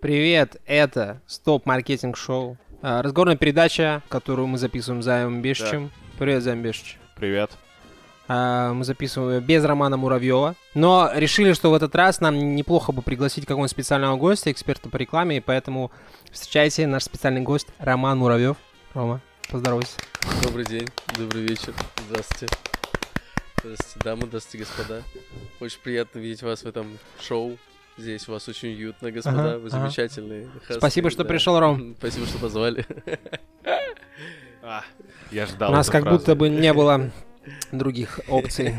Привет, это Стоп Маркетинг Шоу. А, Разговорная передача, которую мы записываем Заем Бешичем. Привет, Заем Бешич. Привет. А, Мы записываем ее без Романа Муравьева. Но решили, что в этот раз нам неплохо бы пригласить какого-нибудь специального гостя, эксперта по рекламе, и поэтому встречайте наш специальный гость Роман Муравьев. Рома, поздоровайся. Добрый день, добрый вечер, здравствуйте. Здравствуйте, дамы, здравствуйте, господа. Очень приятно видеть вас в этом шоу. Здесь у вас очень уютно, господа, Ага, вы ага. замечательные. хасты, Спасибо, что да. пришел, Ром. Спасибо, что позвали. А, я ждал У нас как фразу. будто бы не было других опций.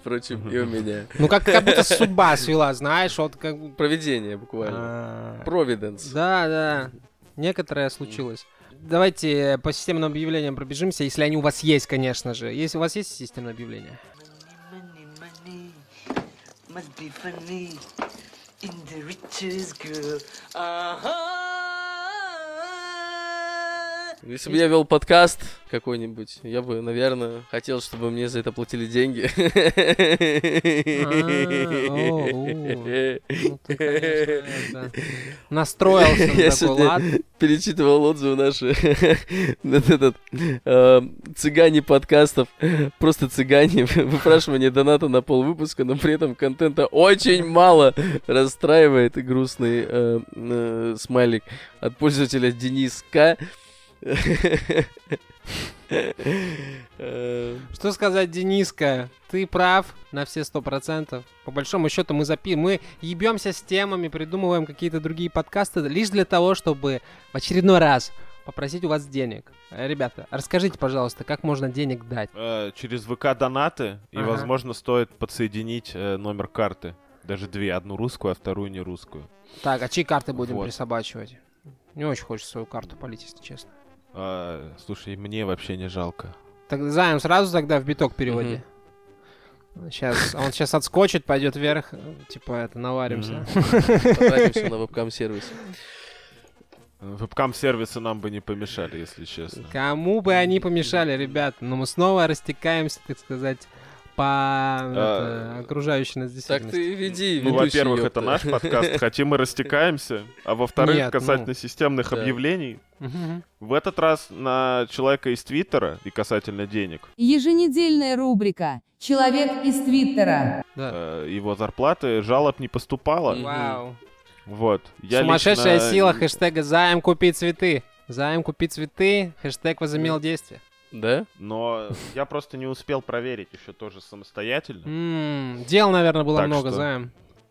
Впрочем, и у меня. Ну, как, как будто судьба свела, знаешь, вот как бы... Проведение буквально. а, Провиденс. Да, да. Некоторое случилось. Давайте по системным объявлениям пробежимся, если они у вас есть, конечно же. Если у вас есть системное объявление? Money, money, funny in the richest girl. Uh-huh. Если бы я вел подкаст какой-нибудь, я бы, наверное, хотел, чтобы мне за это платили деньги. А. Ну, Настроился на Я сегодня перечитывал отзывы наши на этот э, цыгане подкастов. Просто цыгане. Выпрашивание доната на пол выпуска, но при этом контента очень мало. Расстраивает и грустный э, э, смайлик от пользователя Денис К. Что сказать, Дениска? Ты прав на все сто процентов. По большому счету мы запи... мы ебемся с темами, придумываем какие-то другие подкасты лишь для того, чтобы в очередной раз попросить у вас денег. Э, Ребята, расскажите, пожалуйста, как можно денег дать? Э, через ВК донаты, и, Ага. возможно, стоит подсоединить э, номер карты. Даже две. Одну русскую, а вторую не русскую. Так, а чьи карты будем Вот. присобачивать? Не очень хочется свою карту полить, если честно. А, слушай, мне вообще не жалко. Так, Займ, сразу тогда в биток переводи. Сейчас, он сейчас отскочит, пойдет вверх, типа это, наваримся. Потратимся на вебкам-сервис. Вебкам-сервисы нам бы не помешали, если честно. Кому бы они помешали, ребят? Но мы снова растекаемся, так сказать, по это, окружающей нас Так действительности. ты веди, Ну, во-первых, это наш подкаст, хотим мы растекаемся. А во-вторых, Нет, касательно ну. системных Да. объявлений, в этот раз на человека из Твиттера и касательно денег, Еженедельная рубрика «Человек из Твиттера». Да. э, его зарплаты жалоб не поступало. Вау. Вот. Я Сумасшедшая лично- сила хэштега «Займ купи цветы». Займ купи цветы, хэштег возымел действие. Да? Но я просто не успел проверить еще тоже самостоятельно. Дел, наверное, было много, Займ.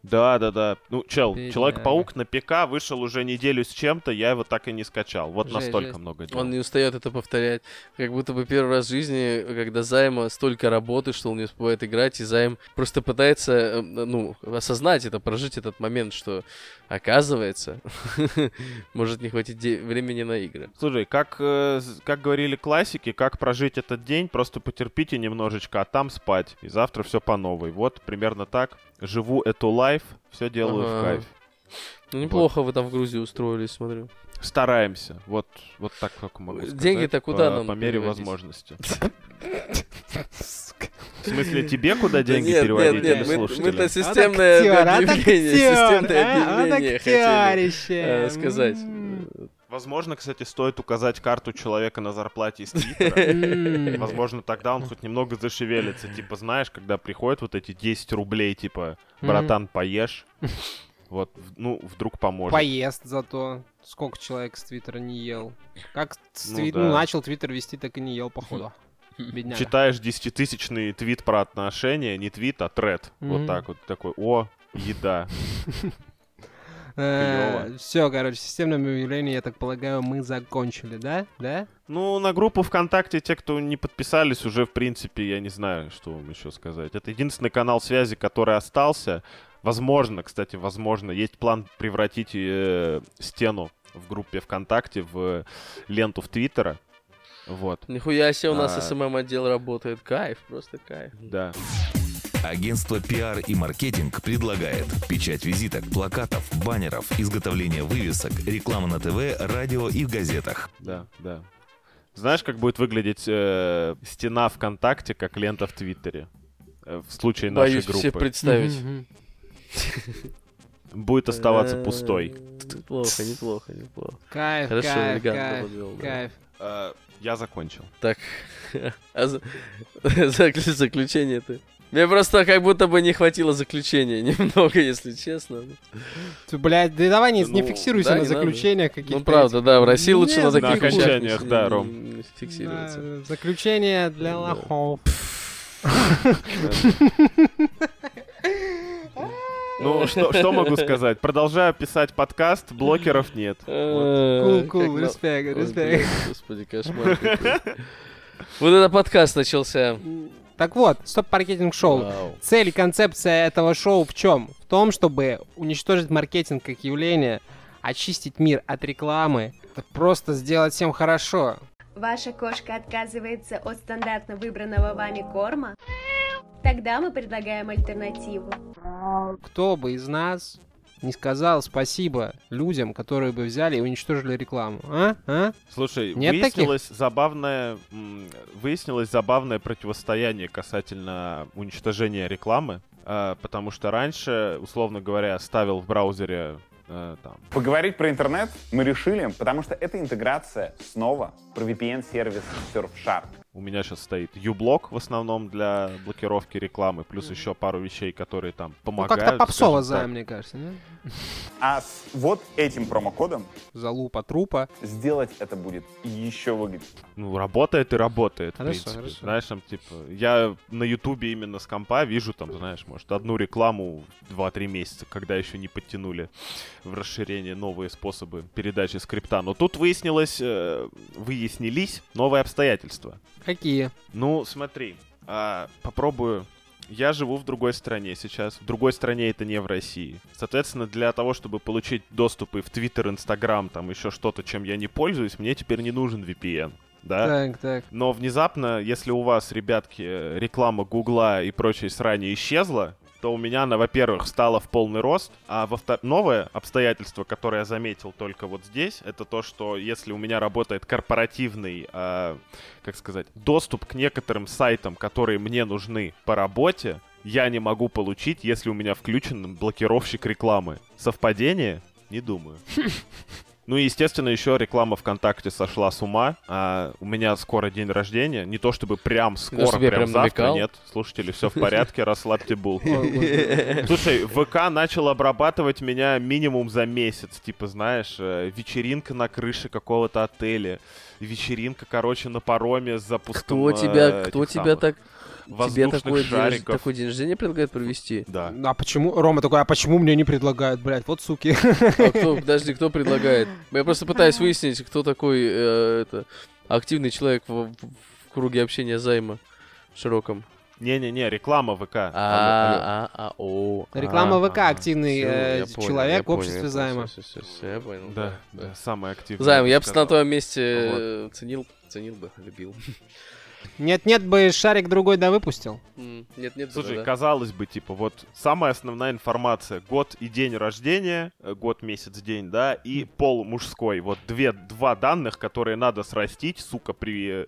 Да, да, да. Ну, чел, Бедняга. Человек-паук на ПК вышел уже неделю с чем-то, я его так и не скачал. Вот Жесть, настолько жесть. много дел. Он не устает это повторять. Как будто бы первый раз в жизни, когда Займа столько работы, что он не успевает играть, и Займ просто пытается, э, ну, осознать это, прожить этот момент, что, оказывается, может не хватить де- времени на игры. Слушай, как, э, как говорили классики, как прожить этот день, просто потерпите немножечко, а там спать. И завтра все по новой. Вот примерно так. Живу эту лайф, все делаю в Ага. кайф. Ну, неплохо вы там в Грузии устроились, смотрю. Стараемся. Вот, вот так только могу сказать. Деньги-то куда по, нам По мере переводить? возможности. В смысле, тебе куда деньги нет, переводить нет, или нет, мы, слушателям? мы-то системное объявление, системное объявление хотели э, сказать. Возможно, кстати, стоит указать карту человека на зарплате из Твиттера. Возможно, тогда он хоть немного зашевелится. Типа, знаешь, когда приходят вот эти 10 рублей, типа, братан, поешь. Вот, ну, вдруг поможет. Поест зато. Сколько человек с Твиттера не ел. Как с Ну Твит- да. ну, начал Твиттер вести, так и не ел, походу. Бедняга. Читаешь десятитысячный твит про отношения, не твит, а тред. Вот так вот, такой, о, еда. Все, короче, системное объявление, я так полагаю, мы закончили, да? Да? Ну, на группу ВКонтакте те, кто не подписались, уже, в принципе, я не знаю, что вам еще сказать. Это единственный канал связи, который остался. Возможно, кстати, возможно, есть план превратить э, стену в группе ВКонтакте в ленту в Твиттера. Вот, Нихуя себе у нас А. СММ-отдел работает. Кайф, просто кайф. да. Агентство пиар и маркетинг предлагает печать визиток, плакатов, баннеров, изготовление вывесок, реклама на ТВ, радио и в газетах. Да, да. Знаешь, как будет выглядеть э, стена ВКонтакте, как лента в Твиттере? Э, в случае нашей Боюсь группы. себе представить. Будет оставаться Э, пустой. Неплохо, неплохо, неплохо. Кайф, Хорошо, кайф, кайф, подвел, да. кайф. Э, я закончил. Так, а за- закл- заключение ты? Мне просто как будто бы не хватило заключения немного, если честно. Ты, блядь, да давай не, не Ну, фиксируйся да, на не заключениях каких-то. Ну правда, да, в России лучше Не на таких На окончаниях, не- да, не- Ром. не фиксироваться. Да, заключение для Да. лохов. Ну, что, что могу сказать? Продолжаю писать подкаст, блокеров нет. Э, Cool, cool, респект, респект. Господи, кошмар. Вот это подкаст начался. Так вот, Stop Marketing Show. Вау. Цель и концепция этого шоу в чем? В том, чтобы уничтожить маркетинг как явление, очистить мир от рекламы, просто сделать всем хорошо. Ваша кошка отказывается от стандартно выбранного вами корма? Тогда мы предлагаем альтернативу. Кто бы из нас не сказал спасибо людям, которые бы взяли и уничтожили рекламу, а? А? Слушай, Нет выяснилось забавное, м, выяснилось забавное противостояние касательно уничтожения рекламы, э, потому что раньше, условно говоря, ставил в браузере э, там Поговорить про интернет мы решили, потому что это интеграция снова про VPN-сервис Surfshark. У меня сейчас стоит uBlock в основном для блокировки рекламы, плюс еще пару вещей, которые там Ну, помогают. как-то попсово займ, мне кажется, не? А с вот этим промокодом Залупа трупа. сделать это будет еще выгоднее. Ну, работает и работает, Хорошо, в принципе. хорошо. Знаешь, там, типа, я на Ютубе именно с компа вижу, там, знаешь, может, одну рекламу 2-3 месяца, когда еще не подтянули в расширение новые способы передачи скрипта. Но тут выяснилось, э, выяснились новые обстоятельства. Какие? Ну, смотри, а, попробую. Я живу в другой стране сейчас. В другой стране это не в России. Соответственно, для того, чтобы получить доступы в Твиттер, Инстаграм, там еще что-то, чем я не пользуюсь, мне теперь не нужен VPN. Да? Так, так. Но внезапно, если у вас, ребятки, э, реклама Гугла и прочей срани исчезла, то у меня она, во-первых, встала в полный рост, а во втор- новое обстоятельство, которое я заметил только вот здесь, это то, что если у меня работает корпоративный, а, как сказать, доступ к некоторым сайтам, которые мне нужны по работе, я не могу получить, если у меня включен блокировщик рекламы. Совпадение? Не думаю. Ну и, естественно, еще реклама ВКонтакте сошла с ума. А у меня скоро день рождения. Не то чтобы прям скоро, чтобы я прям, прям завтра. намекал. Нет, слушатели, все в порядке, расслабьте булки. Слушай, ВК начал обрабатывать меня минимум за месяц. Типа, знаешь, э, вечеринка на крыше какого-то отеля. Вечеринка, короче, на пароме с запуском Кто тебя, э, кто тебя самых так, тебе воздушных такой день, шариков. такой день рождения предлагает провести? Да. А почему, Рома такой, а почему мне не предлагают, блядь, вот суки. А кто, подожди, кто предлагает? Я просто пытаюсь выяснить, кто такой э, это, активный человек в, в- в круге общения займа широком. Не-не-не, реклама ВК. А, а, а, о. Реклама а, ВК, активный э, человек в обществе займа. я понял. Да, да, самый активный. Займ, я бы на твоем месте э, ценил, ценил бы, любил. Нет-нет бы шарик другой да выпустил. М, Нет, нет, Слушай, да. казалось бы, типа, вот самая основная информация. Год и день рождения, э, год, месяц, день, да, и пол мужской. Вот две, два данных, которые надо срастить, сука, при,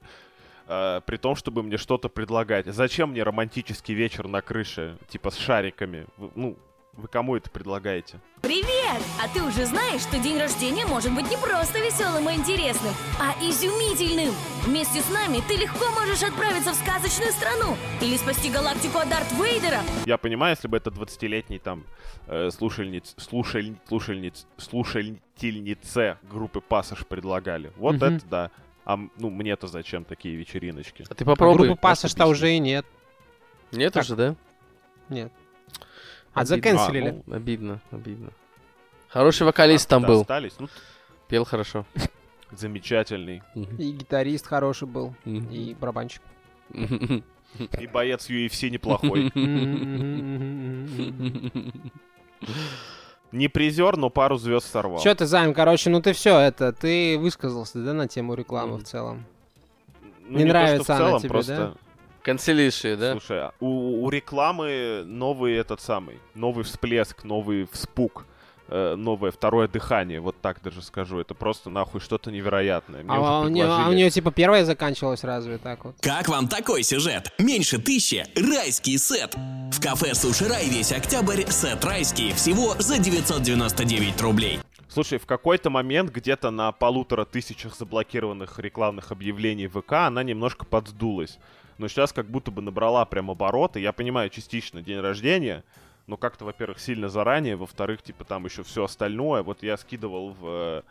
э, при том, чтобы мне что-то предлагать. Зачем мне романтический вечер на крыше, типа, с шариками? Ну, вы кому это предлагаете? Привет! А ты уже знаешь, что день рождения может быть не просто веселым и интересным, а изумительным? Вместе с нами ты легко можешь отправиться в сказочную страну или спасти галактику от Дарт Вейдера. Я понимаю, если бы это 20-летний там э, слушальниц, слушаль, слушальниц, слушательнице группы Пассаж предлагали. Вот Мгм. это да. А ну мне-то зачем такие вечериночки? А ты А попробуй. группы Пассаж-то уже и нет. Нет Как? уже, да? Нет. А, Обидно. заканцелили. А, ну, Обидно, обидно. Хороший вокалист там Да, был. Остались. Ну, Пел хорошо. замечательный. И гитарист хороший был, и барабанщик. И боец UFC неплохой. Не призер, но пару звезд сорвал. Че ты, Займ, короче, ну ты все, это, ты высказался, да, на тему рекламы в целом? Ну, не то, нравится в она целом, тебе, просто... Канцелиши, да? Слушай, а у, у рекламы новый этот самый, новый всплеск, новый вспук. э, новое второе дыхание, вот так даже скажу. Это просто нахуй что-то невероятное. Мне А, у нее, а у нее типа первая заканчивалась разве так вот? Как вам такой сюжет? Меньше тысячи – райский сет. В кафе Суши Рай весь октябрь сет райский всего за 999 рублей. Слушай, в какой-то момент где-то на полутора тысячах заблокированных рекламных объявлений в ВК она немножко подсдулась. Но сейчас как будто бы набрала прям обороты. Я понимаю, частично день рождения, но как-то, во-первых, сильно заранее, во-вторых, типа там еще все остальное. Вот я скидывал в, э,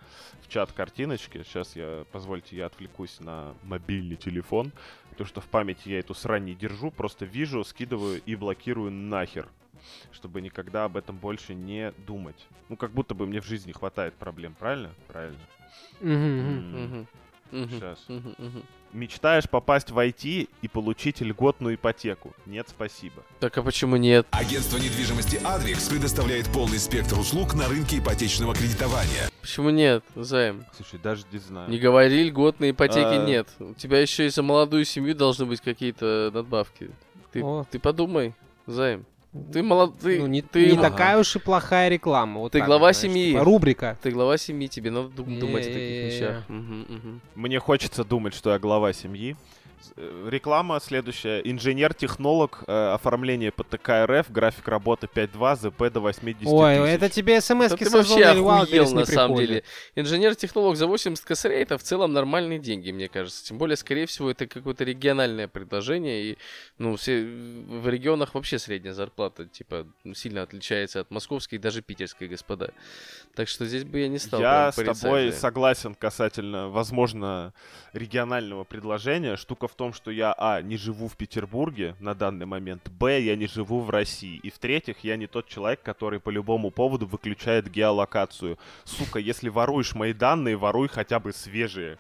в чат картиночки. Сейчас я, позвольте, я отвлекусь на мобильный телефон. Потому что в памяти я эту срань не держу, просто вижу, скидываю и блокирую нахер чтобы никогда об этом больше не думать. Ну, как будто бы мне в жизни хватает проблем, правильно? Правильно. Сейчас. Мечтаешь попасть в IT и получить льготную ипотеку? Нет, спасибо. Так а почему нет? Агентство недвижимости «Адвикс» предоставляет полный спектр услуг на рынке ипотечного кредитования. Почему нет, Займ? Слушай, даже не знаю. Не говори, льготной ипотеки А. нет. У тебя еще и за молодую семью должны быть какие-то надбавки. Ты, О. ты подумай, Займ. Ты молод... Ты, Ну, не, ты, не такая уж и плохая реклама. Вот ты так глава знаешь, семьи. типа рубрика. Ты глава семьи, тебе надо дум- думать о таких вещах. Мне хочется думать, что я глава семьи. Э, Реклама следующая. Инженер-технолог, э, оформление ПТК РФ, график работы 5.2, ЗП до 80 Ой, тысяч. это тебе смс Да вообще охуел, на самом деле. Инженер-технолог за 80 косарей это в целом нормальные деньги, мне кажется. Тем более, скорее всего, это какое-то региональное предложение. И, ну, все в регионах вообще средняя зарплата, типа, сильно отличается от московской и даже питерской, господа. Так что здесь бы я не стал Я с тобой согласен касательно, возможно, регионального предложения. Штука в том, что я, а, не живу в Петербурге на данный момент, б, я не живу в России. И в-третьих, я не тот человек, который по любому поводу выключает геолокацию. Сука, если воруешь мои данные, воруй хотя бы свежие.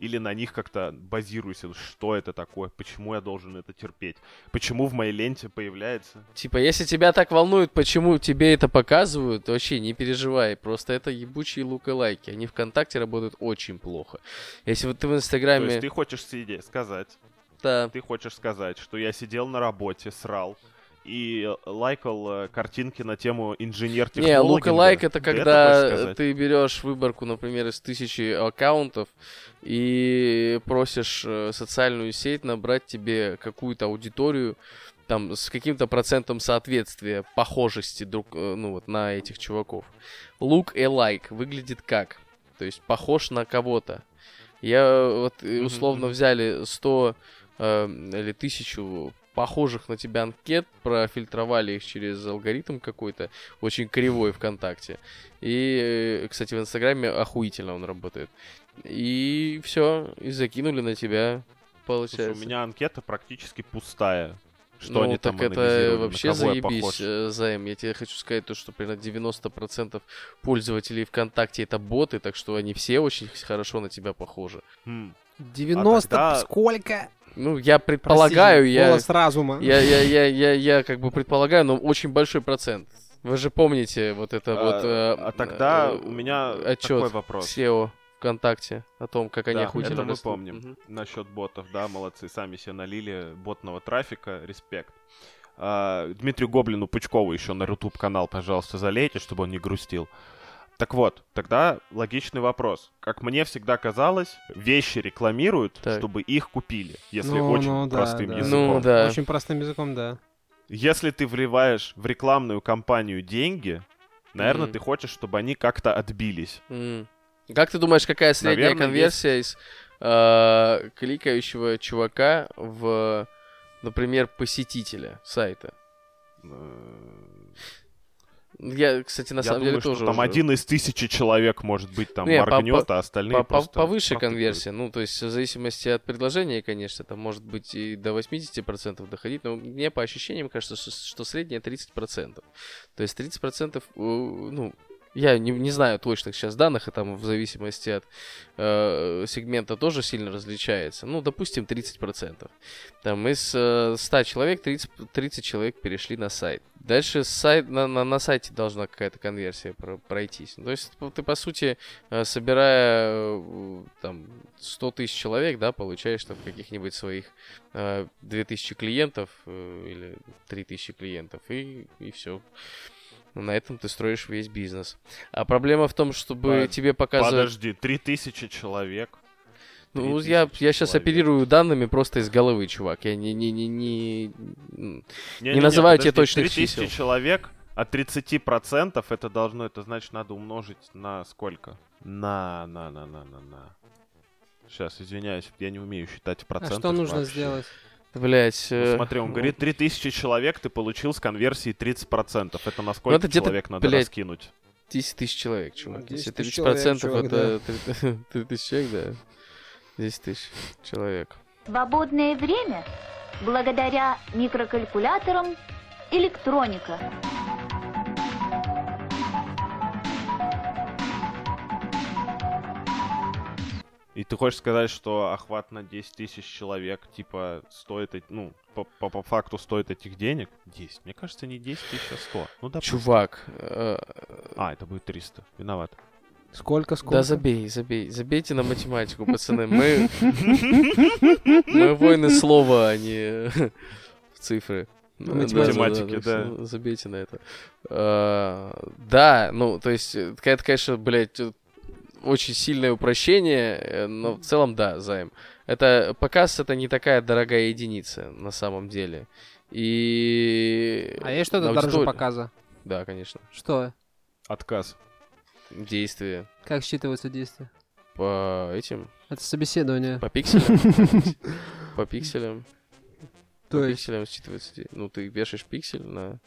Или на них как-то базируйся. Что это такое? Почему я должен это терпеть? Почему в моей ленте появляется? Типа, если тебя так волнует, почему тебе это показывают, то вообще не переживай. Просто это ебучие лайки. Они ВКонтакте работают очень плохо. Если вот ты в То Инстаграме... есть ты хочешь сидеть, сказать, Да. ты хочешь сказать, что я сидел на работе, срал, и лайкал э, картинки на тему инженер Не, лайк это когда ты берешь выборку, например, из тысячи аккаунтов и просишь э, социальную сеть набрать тебе какую-то аудиторию там с каким-то процентом соответствия, похожести друг, э, ну вот на этих чуваков. Look alike выглядит как? То есть похож на кого-то. Я вот условно взяли 100 э, или 1000 похожих на тебя анкет, профильтровали их через алгоритм какой-то, очень кривой ВКонтакте. И, э, кстати, в Инстаграме охуительно он работает. И все, и закинули на тебя, Слушай, получается. у меня анкета практически пустая. Что ну, они так там это вообще заебись, э, Займ. Я тебе хочу сказать то, что примерно 90% пользователей ВКонтакте это боты, так что они все очень хорошо на тебя похожи. Хм. 90 тогда- сколько? Ну, я предполагаю, Простите, я, голос разума. я, я, я, я, я как бы предполагаю, но очень большой процент. Вы же помните вот это А, вот... э, а тогда э, у меня отчет такой вопрос. SEO ВКонтакте о том, как они Да, охуительно это мы растут. помним. Мгм. Насчет ботов, да, молодцы, сами себе налили ботного трафика, респект. А, Дмитрию Гоблину Пучкову еще на YouTube канал, пожалуйста, залейте, чтобы он не грустил. Так вот, тогда логичный вопрос. Как мне всегда казалось, вещи рекламируют, Так. чтобы их купили, если Ну, очень ну да, простым да. языком. Ну, да. Очень простым языком, да. Если ты вливаешь в рекламную кампанию деньги, наверное, Мгм. ты хочешь, чтобы они как-то отбились. М. Как ты думаешь, какая средняя Наверное, конверсия из э, кликающего чувака в, например, посетителя сайта? Я, кстати, на Я самом думаю, деле что тоже там уже- один из тысячи человек, может быть, там Не, моргнет, по- а остальные по- просто повыше конверсия. Ну, то есть, в зависимости от предложения, конечно, там может быть и до 80% доходить, но мне по ощущениям кажется, что, что среднее 30%. То есть 30%, э, ну, я не, не знаю точных сейчас данных, и там в зависимости от э, сегмента тоже сильно различается. Ну, допустим, 30%. Там из э, 100 человек 30, 30 человек перешли на сайт. Дальше сайт, на, на, на сайте должна какая-то конверсия про- пройтись. Ну, То есть ты, по сути, э, собирая э, там 100 тысяч человек, да, получаешь там каких-нибудь своих э, 2000 клиентов э, или 3000 клиентов, и, и все. Но на этом ты строишь весь бизнес. А проблема в том, чтобы По- тебе показывают... Подожди, 3000 человек. Ну, 3000 я, я сейчас человек. оперирую данными просто из головы, чувак. Я не, не, не, не, Не-не-не, не называю тебе подожди, точных 3000 чисел. человек от 30% это должно, это значит надо умножить на сколько? На, на, на, на, на, на. Сейчас, извиняюсь, я не умею считать в А что нужно вообще. сделать? Блять. Ну, смотри, он говорит, 3000 человек ты получил с конверсией 30%. Это на сколько это где-то, человек надо блядь, раскинуть? 10 тысяч человек, чувак. 10 Если тысяч 30% человек, чувак, это 3 тысячи человек, да. 10 тысяч человек. Свободное время благодаря микрокалькуляторам электроника. И ты хочешь сказать, что охват на 10 тысяч человек, типа, стоит, ну, по, по- по факту стоит этих денег? 10. Мне кажется, не 10 тысяч, а 100. Ну, допустим. Чувак. э, А, это будет 300. Виноват. Сколько, сколько? Да забей, забей. Забейте на математику, пацаны. Мы... Мы воины слова, а не цифры. Да, Математики, да, да. Забейте на это. А, Да, ну, то есть, э, это, конечно, блядь, очень сильное упрощение, э, но в целом, да, займ. Это показ это не такая дорогая единица на самом деле. И... А есть что-то на дороже аудиторию- показа? Да, конечно. Что? Отказ. Действие. Как считываются действия? По этим... Это собеседование. По пикселям. По пикселям. То По есть? пикселям считывается. Ну, ты вешаешь пиксель на...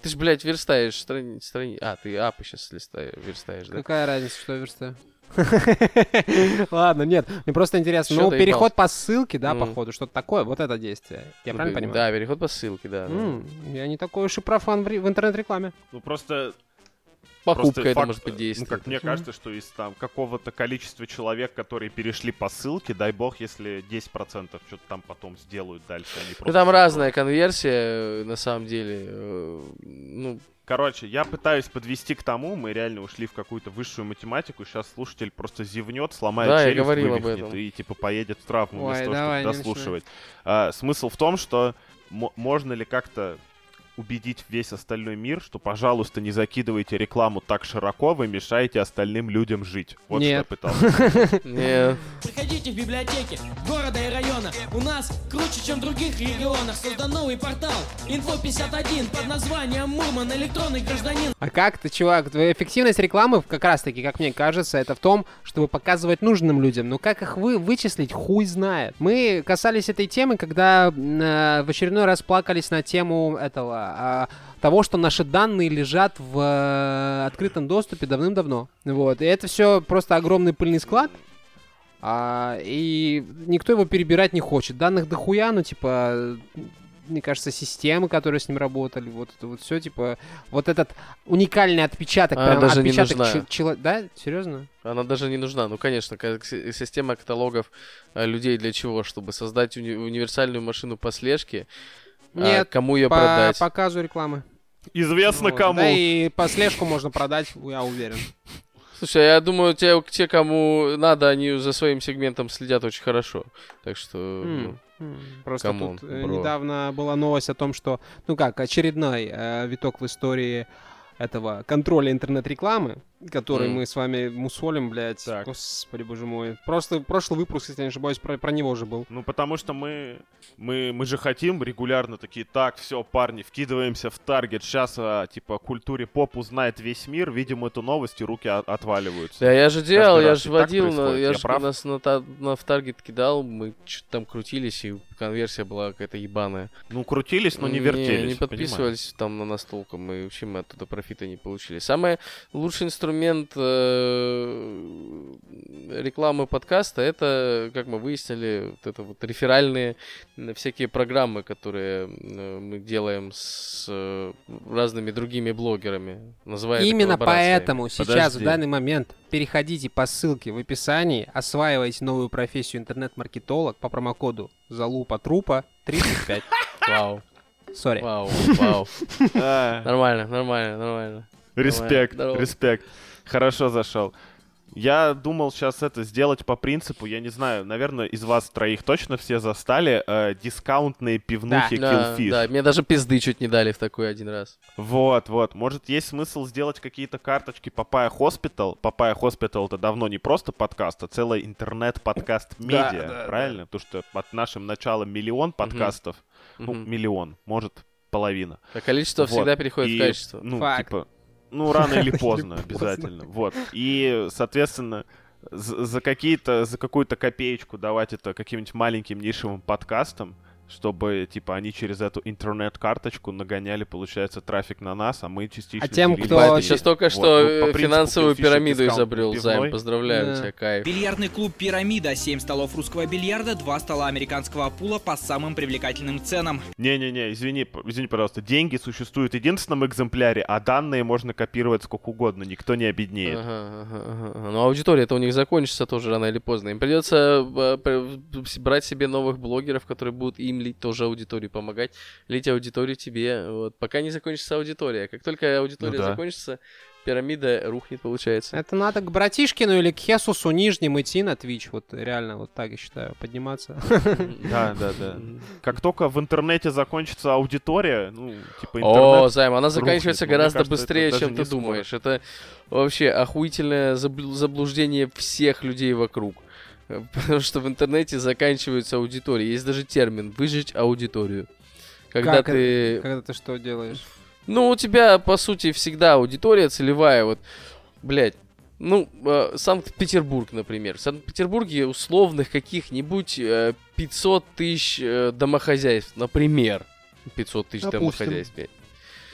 Ты ж, блядь, верстаешь страни... страни... А, ты апы сейчас листаешь, верстаешь, да? Какая разница, что я верстаю? Ладно, нет, мне просто интересно. Ну, переход по ссылке, да, походу, что-то такое, вот это действие. Я Ну, правильно понимаю? Да, переход по ссылке, да. Я не такой уж и профан в интернет-рекламе. Ну, просто... Покупка просто это факт, может быть Ну, как мне кажется, что из там какого-то количества человек, которые перешли по ссылке, дай бог, если 10% что-то там потом сделают дальше, они Ну, там разная конверсия, э, на самом деле. э, Ну, Короче, я пытаюсь подвести к тому, мы реально ушли в какую-то высшую математику, сейчас слушатель просто зевнет, сломает Да, я челюсть, говорил об вывихнет этом. и типа поедет в травму Ой, вместо того, давай, чтобы дослушивать. А, смысл в том, что мо- можно ли как-то убедить весь остальной мир, что, пожалуйста, не закидывайте рекламу так широко, вы мешаете остальным людям жить. Вот Нет. что я пытался. не... Приходите в библиотеки города и района. У нас круче, чем в других регионах. Создан новый портал Info 51 под названием Мурман электронный гражданин. А как ты, чувак, твоя эффективность рекламы, как раз-таки, как мне кажется, это в том, чтобы показывать нужным людям. Но как их вы вычислить, хуй знает. Мы касались этой темы, когда э, в очередной раз плакались на тему этого, а, того, что наши данные лежат в э, открытом доступе давным-давно. Вот. И это все просто огромный пыльный склад. А, и никто его перебирать не хочет. Данных дохуя, ну, типа, мне кажется, системы, которые с ним работали, вот это вот все, типа, вот этот уникальный отпечаток, Она прям даже не отпечаток нужна. чел- чело- Да? Серьезно? Она даже не нужна. Ну, конечно, как си- система каталогов э, людей для чего? Чтобы создать уни- универсальную машину по слежке. А Нет, кому ее по продать? показу рекламы. Известно Вот. кому. Да и по слежку можно продать, я уверен. Слушай, я думаю, те, те, кому надо, они за своим сегментом следят очень хорошо. Так что... М, ну. Просто come on, тут э, бро. недавно была новость о том, что, ну как, очередной э, виток в истории этого контроля интернет-рекламы, который М. мы с вами мусолим, блядь. Так. Господи, боже мой. Просто прошлый выпуск, если я не ошибаюсь, про, про него же был. Ну, потому что мы, мы, мы же хотим регулярно такие, так, все, парни, вкидываемся в таргет, сейчас, а, типа, культуре поп узнает весь мир, видим эту новость, и руки от- отваливаются. Да, я же делал, Каждый я же водил, но происходит, я я же прав? нас на, на- в таргет кидал, мы что-то там крутились, и конверсия была какая-то ебаная. Ну, крутились, но не вертелись, Не, понимаю. подписывались там на нас толком, и вообще мы оттуда профита не получили. Самый лучший инструмент э, рекламы подкаста, это, как мы выяснили, вот это вот реферальные всякие программы, которые э, мы делаем с э, разными другими блогерами. Называя Именно поэтому сейчас, Подожди. в данный момент, переходите по ссылке в описании, осваивайте новую профессию интернет-маркетолог по промокоду залупа трупа 35. Вау, Sorry. вау, вау. Нормально, нормально, нормально. Респект, респект. Хорошо зашел. Я думал сейчас это сделать по принципу, я не знаю, наверное, из вас троих точно все застали э, дискаунтные пивнухи Да, Killfish. да, мне даже пизды чуть не дали в такой один раз. Вот, вот. Может, есть смысл сделать какие-то карточки Papaya Hospital? Papaya Hospital это давно не просто подкаст, а целый интернет-подкаст Да, медиа, да, правильно? Потому что от нашим началом миллион подкастов, ну, Мгм. миллион, может, половина. А количество всегда переходит в И, качество. Ну, Факт. типа, ну, рано или поздно, обязательно. Вот. И, соответственно, за, какие-то, за какую-то копеечку давать это каким-нибудь маленьким нишевым подкастам, чтобы, типа, они через эту интернет-карточку нагоняли, получается, трафик на нас, а мы частично... А тем, кто- этими. Ты сейчас только Вот, что ну, по э, принципу финансовую пирамиду изобрел, пивной. Займ. Поздравляю Да. тебя, кайф. Бильярдный клуб «Пирамида», 7 столов русского бильярда, 2 стола американского пула по самым привлекательным ценам. Не-не-не, извини, извини, пожалуйста, деньги существуют в единственном экземпляре, а данные можно копировать сколько угодно, никто не обеднеет. Ага, ага, ага, ага. Ну, аудитория-то у них закончится тоже рано или поздно. Им придется э, брать себе новых блогеров, которые будут им лить тоже аудитории, помогать лить аудиторию тебе. Вот. Пока не закончится аудитория. Как только аудитория Ну да. закончится, пирамида рухнет, получается. Это надо к братишкину или к Хесусу Нижним идти на Twitch. Вот реально, вот так я считаю, подниматься. Да, да, да. Как только в интернете закончится аудитория, ну, типа интернет... О, Займ, она заканчивается мне гораздо кажется, быстрее, чем ты думаешь. Это вообще охуительное забл- заблуждение всех людей вокруг. Потому что в интернете заканчивается аудитория. Есть даже термин «выжечь аудиторию». Когда Как ты... это- Когда ты что делаешь? Ну, у тебя, по сути, всегда аудитория целевая. Вот, блядь, ну, э, Санкт-Петербург, например. В Санкт-Петербурге условных каких-нибудь э, 500 тысяч э, домохозяйств, например. 500 тысяч Допустим. домохозяйств.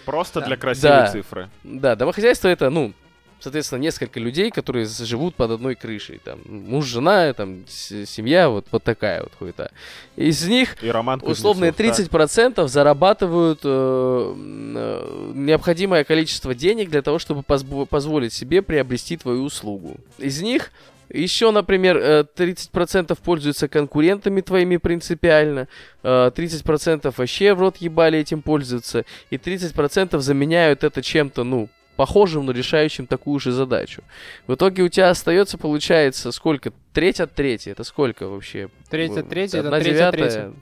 Просто Да. для красивой Да. цифры. Да, домохозяйство это, ну, соответственно, несколько людей, которые живут под одной крышей. Там муж, жена, там семья, вот, вот такая вот хуета. Из них И Роман условные Кузнецов, так. 30% зарабатывают э, э, необходимое количество денег для того, чтобы позволить себе приобрести твою услугу. Из них еще, например, э, 30% пользуются конкурентами твоими принципиально, э, 30% вообще в рот ебали этим пользуются, и 30% заменяют это чем-то, ну, похожим, но решающим такую же задачу. В итоге у тебя остается, получается, сколько? Треть от трети. Это сколько вообще? Треть от трети, это одна треть от девятая. трети.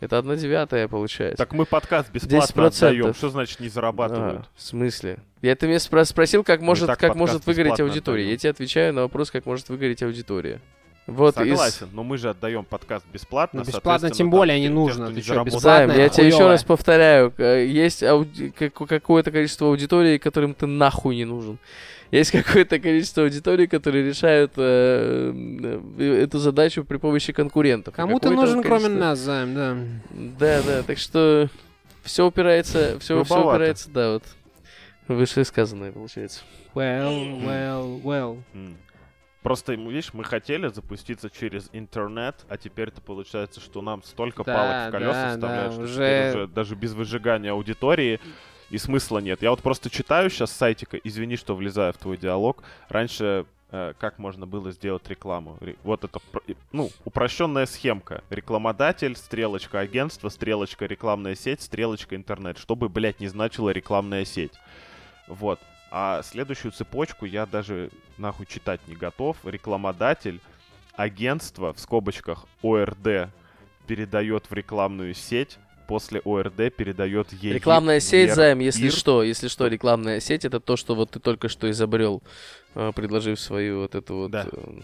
Это одна девятая получается. Так мы подкаст бесплатно 10%. отдаем. Что значит не зарабатывают? А, в смысле? Я ты меня спро- спросил, как может, как может выгореть аудитория. отдаем. Я тебе отвечаю на вопрос, как может выгореть аудитория. Вот из- Согласен, но мы же отдаем подкаст бесплатно. Ну, бесплатно тем там более не те, нужно. Ты не заработал- бесплатно я тебе еще раз повторяю, э, есть ауди- как- какое-то количество аудитории, которым ты нахуй не нужен. Есть какое-то количество аудитории, которые решают э, э, эту задачу при помощи конкурентов. Кому ты нужен, кроме количество- нас, Займ, да. Да, да, так что все упирается, все, все упирается, да, вот вышесказанное получается. Well, well, well. М. Просто, видишь, мы хотели запуститься через интернет, а теперь-то получается, что нам столько Да, палок в колеса да, вставляют, да, что уже- теперь уже даже без выжигания аудитории и смысла нет. Я вот просто читаю сейчас с сайтика, извини, что влезаю в твой диалог. Раньше э, как можно было сделать рекламу? Ре- Вот это, ну, упрощенная схемка. Рекламодатель, стрелочка агентство, стрелочка рекламная сеть, стрелочка интернет. Чтобы, блядь, не значила рекламная сеть. Вот. А следующую цепочку я даже нахуй читать не готов. Рекламодатель, агентство, в скобочках ОРД, передает в рекламную сеть, после ОРД передает ей... Рекламная сеть, ЕР, займ, если ИР. что, если что, рекламная сеть это то, что вот ты только что изобрел, э, предложив свою вот эту вот, Да. э,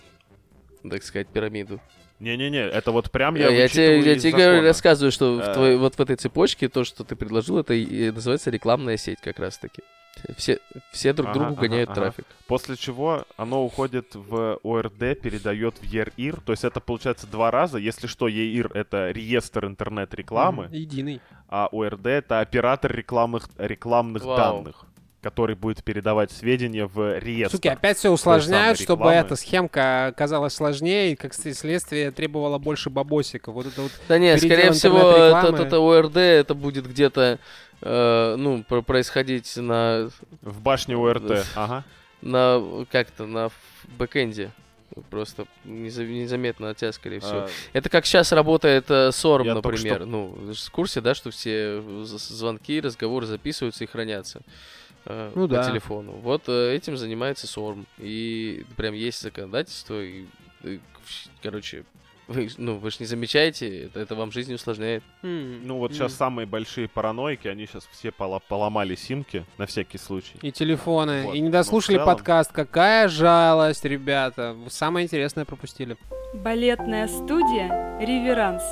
так сказать, пирамиду. Не-не-не, это вот прям Я, я я тебе, я тебе говорю, рассказываю, что в Э, твоей- вот в этой цепочке то, что ты предложил, это и называется рекламная сеть как раз-таки. Все, все друг Ага, другу ага, гоняют ага. трафик. После чего оно уходит в ОРД, передает в ЕРИР. То есть это получается два раза. Если что, ЕИР — это реестр интернет-рекламы, Единый. а ОРД — это оператор рекламных, рекламных Вау. данных, который будет передавать сведения в реестр. Суки, опять все усложняют, чтобы эта схемка оказалась сложнее, и как следствие требовала больше бабосика. Вот это вот Да не, скорее всего, это, это ОРД, это будет где-то, э, ну, про- происходить на... В башне ОРД, ага. На, как-то, на бэкэнде. Просто неза- незаметно от тебя, скорее всего. А, Это как сейчас работает э, Я только например. что- Ну, в курсе, да, что все звонки, разговоры записываются и хранятся. э, Ну по да. телефону. Вот э, этим занимается СОРМ. И прям есть законодательство, и, и, короче, вы, ну, вы же не замечаете, это, это вам жизнь усложняет. Ну вот сейчас самые большие параноики, они сейчас все пола- поломали симки на всякий случай. И телефоны. Вот. И не Но дослушали в целом- подкаст. Какая жалость, ребята. Вы Самое интересное пропустили. Балетная студия «Реверанс»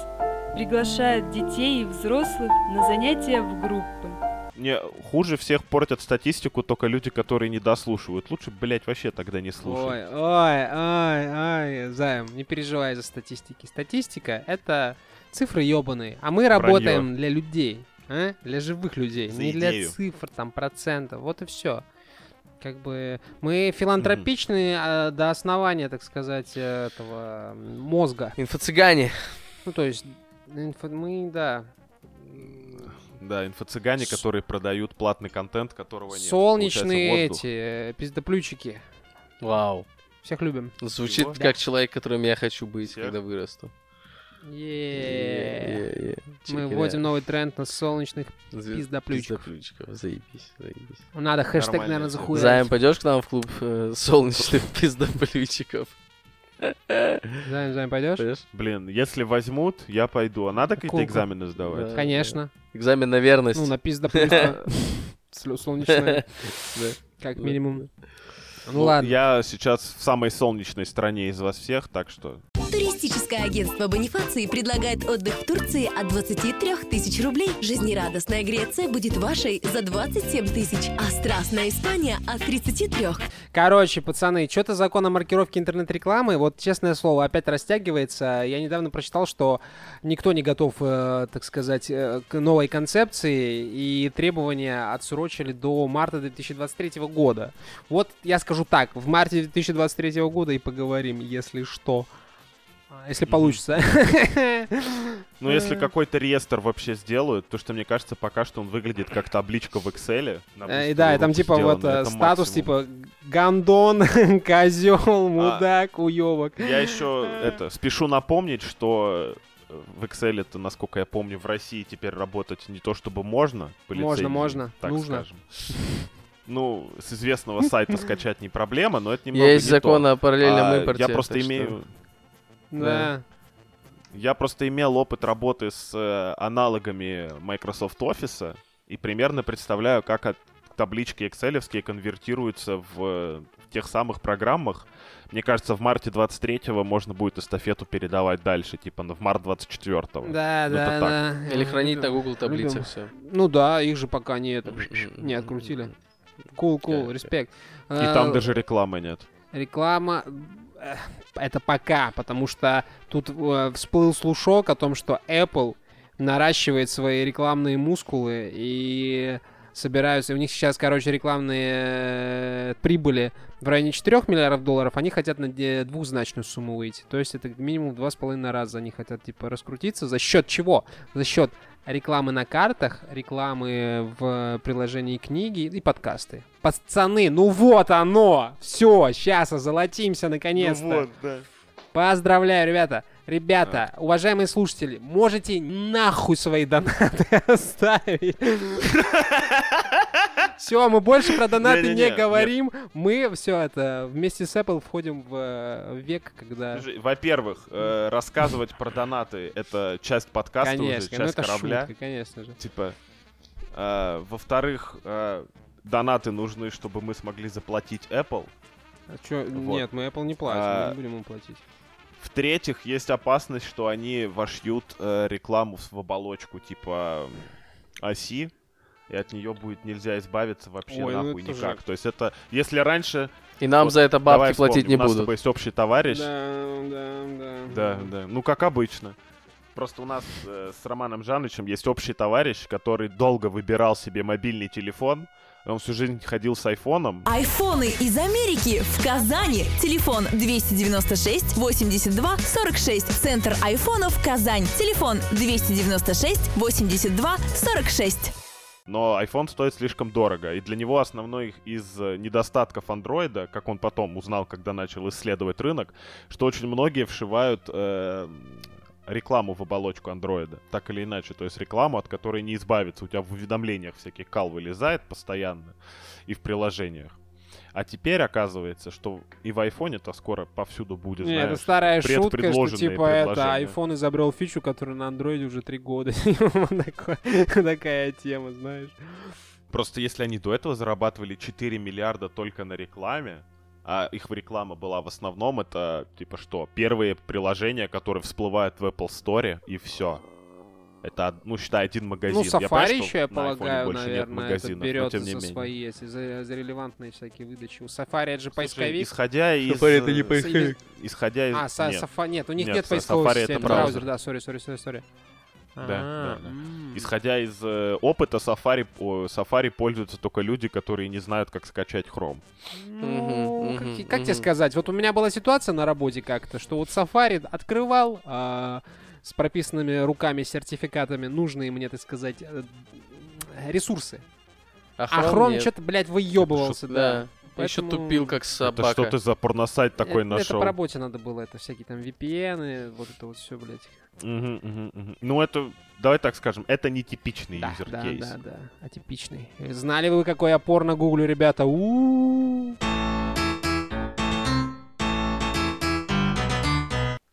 приглашает детей и взрослых на занятия в группы. Не, хуже всех портят статистику только люди, которые не дослушивают. Лучше, блядь, вообще тогда не слушать. Ой, ой, ой, ой, Займ, не переживай за статистики. Статистика — это цифры ебаные, а мы Вранье. работаем для людей, а? для живых людей, За не для идею. цифр, там, процентов. Вот и все. Как бы мы филантропичны а, до основания, так сказать, э, этого мозга. Инфо-цыгане. Ну, то есть, инфо- мы, да, Да, инфо-цыгане, которые продают платный контент, которого нет. солнечные эти, э, пиздаплючики. Вау. Всех любим. Звучит Да. как человек, которым я хочу быть, когда вырасту. Мы вводим новый тренд на солнечных Зв- пиздаплючков. Пиздаплючиков. Заебись, заебись. Надо хэштег, Нормально наверное, захуярить. Займ, пойдешь к нам в клуб э, солнечных пиздаплючиков? Займ, Займ, пойдешь? Блин, если возьмут, я пойду. А надо какие-то экзамены сдавать? Да. Конечно. Экзамен на верность. Ну, на. Слё- Солнечная. Как минимум. Ну ладно. Я сейчас в самой солнечной стране из вас всех, так что... Туристическое агентство Бонифации предлагает отдых в Турции от 23 тысяч рублей. Жизнерадостная Греция будет вашей за 27 тысяч, а страстная Испания от 33. Короче, пацаны, что-то закон о маркировке интернет-рекламы, вот честное слово, опять растягивается. Я недавно прочитал, что никто не готов, э, так сказать, э, к новой концепции, и требования отсрочили до марта 2023 года. Вот я скажу так, в марте 2023 года и поговорим, если что. А, Если получится. Ну, если какой-то реестр вообще сделают, то что мне кажется, пока что он выглядит как табличка в Excel. Э, И да, и там типа вот э, статус типа гандон, козел, мудак, уебок. Я еще это спешу напомнить, что э, в Excel это, насколько я помню, в России теперь работать не то чтобы можно, Можно, можно, так нужно. скажем. Ну, с известного сайта скачать не проблема, но это немного Есть не закон то. о параллельном А, импорте, Я просто что- имею... Да. Я просто имел опыт работы с э, аналогами Microsoft Office и примерно представляю, как от таблички Excel конвертируются в, э, в тех самых программах. Мне кажется, в марте 23-го можно будет эстафету передавать дальше, типа ну, в март 24-го. Да, Ну, да, это так. да. Или хранить на Google таблицах все. Ну да, их же пока не, это, не открутили. Кул, кул, респект. И там Э, даже рекламы нет. Реклама... э, Это пока, потому что тут э, всплыл слушок о том, что Apple наращивает свои рекламные мускулы и собираются... У них сейчас, короче, рекламные э, прибыли в районе 4 миллиардов долларов, они хотят на двухзначную сумму выйти. То есть это минимум в два с половиной раза они хотят, типа, раскрутиться. За счет чего? За счет рекламы на картах, рекламы в приложении книги и подкасты. Пацаны, ну вот оно! Все, сейчас озолотимся наконец-то. Ну вот, да. Поздравляю, ребята. Ребята, уважаемые слушатели, можете нахуй свои донаты оставить. Все, мы больше про донаты не говорим. Мы все это вместе с Apple входим в э, век, когда... Во-первых, э, рассказывать про донаты — это часть подкаста уже, ну часть корабля. конечно же. Типа, э, во-вторых, донаты нужны, чтобы мы смогли заплатить Apple. А чё? Вот. Нет, мы Apple не платим, мы А, не будем ему платить. В-третьих, есть опасность, что они вошьют э, рекламу в оболочку типа оси, и от нее будет нельзя избавиться вообще Ой, ну нахуй это никак. тоже- То есть это, если раньше... И нам за это бабки давай платить вспомним, не У нас с будут. тобой есть общий товарищ. Да, да, да. Да, да. Ну, как обычно. Просто у нас э, с Романом Жанычем есть общий товарищ, который долго выбирал себе мобильный телефон. Он всю жизнь ходил с айфоном. Айфоны из Америки в Казани. Телефон 296 82 46. Центр айфонов Казань. Телефон 296 82 46. Но iPhone стоит слишком дорого. И для него основной из э, недостатков андроида, как он потом узнал, когда начал исследовать рынок, что очень многие вшивают э, рекламу в оболочку андроида, так или иначе. То есть рекламу, от которой не избавиться. У тебя в уведомлениях всяких кал вылезает постоянно и в приложениях. А теперь оказывается, что и в айфоне-то скоро повсюду будет, Не, знаешь, это старая шутка, что типа это iPhone изобрел фичу, которая на андроиде уже три года. Такое- Такая тема, знаешь. Просто если они до этого зарабатывали 4 миллиарда только на рекламе, а их реклама была в основном это, типа что, первые приложения, которые всплывают в Apple Store, и все. Это, ну, считай, один магазин. Ну, Я Safari понимаю, еще, я полагаю, больше нет наверное, это магазинов, но берет тем не за менее. свои, эти, за, за релевантные всякие выдачи. У Safari это же Слушай, поисковик. исходя из... Safari это не э, поисковик. Исходя из... А, са- нет. Safari, нет, у них Нет, нет, поисковой Safari это системы. браузер. да, сори, сори, сори, сори. Да, А, да, да. м. Исходя из э, опыта Safari, о, Safari пользуются только люди, которые не знают, как скачать Chrome. Ну, как, как тебе сказать? Вот у меня была ситуация на работе как-то, что вот Safari открывал а, с прописанными руками сертификатами нужные мне, так сказать, э, ресурсы. А Chrome нет. что-то, блядь, выебывался, да. Да. Еще Поэтому- тупил, как Это собака. что ты за порносайт такой это, нашел? Это по работе надо было, это всякие там VPN, вот это вот все, блядь. Мгм, мгм, мгм. Ну, это, давай так скажем, это не типичный Да, юзер да, кейс. да, да, атипичный. Знали вы, какой я порно гуглю, ребята? У-у-у.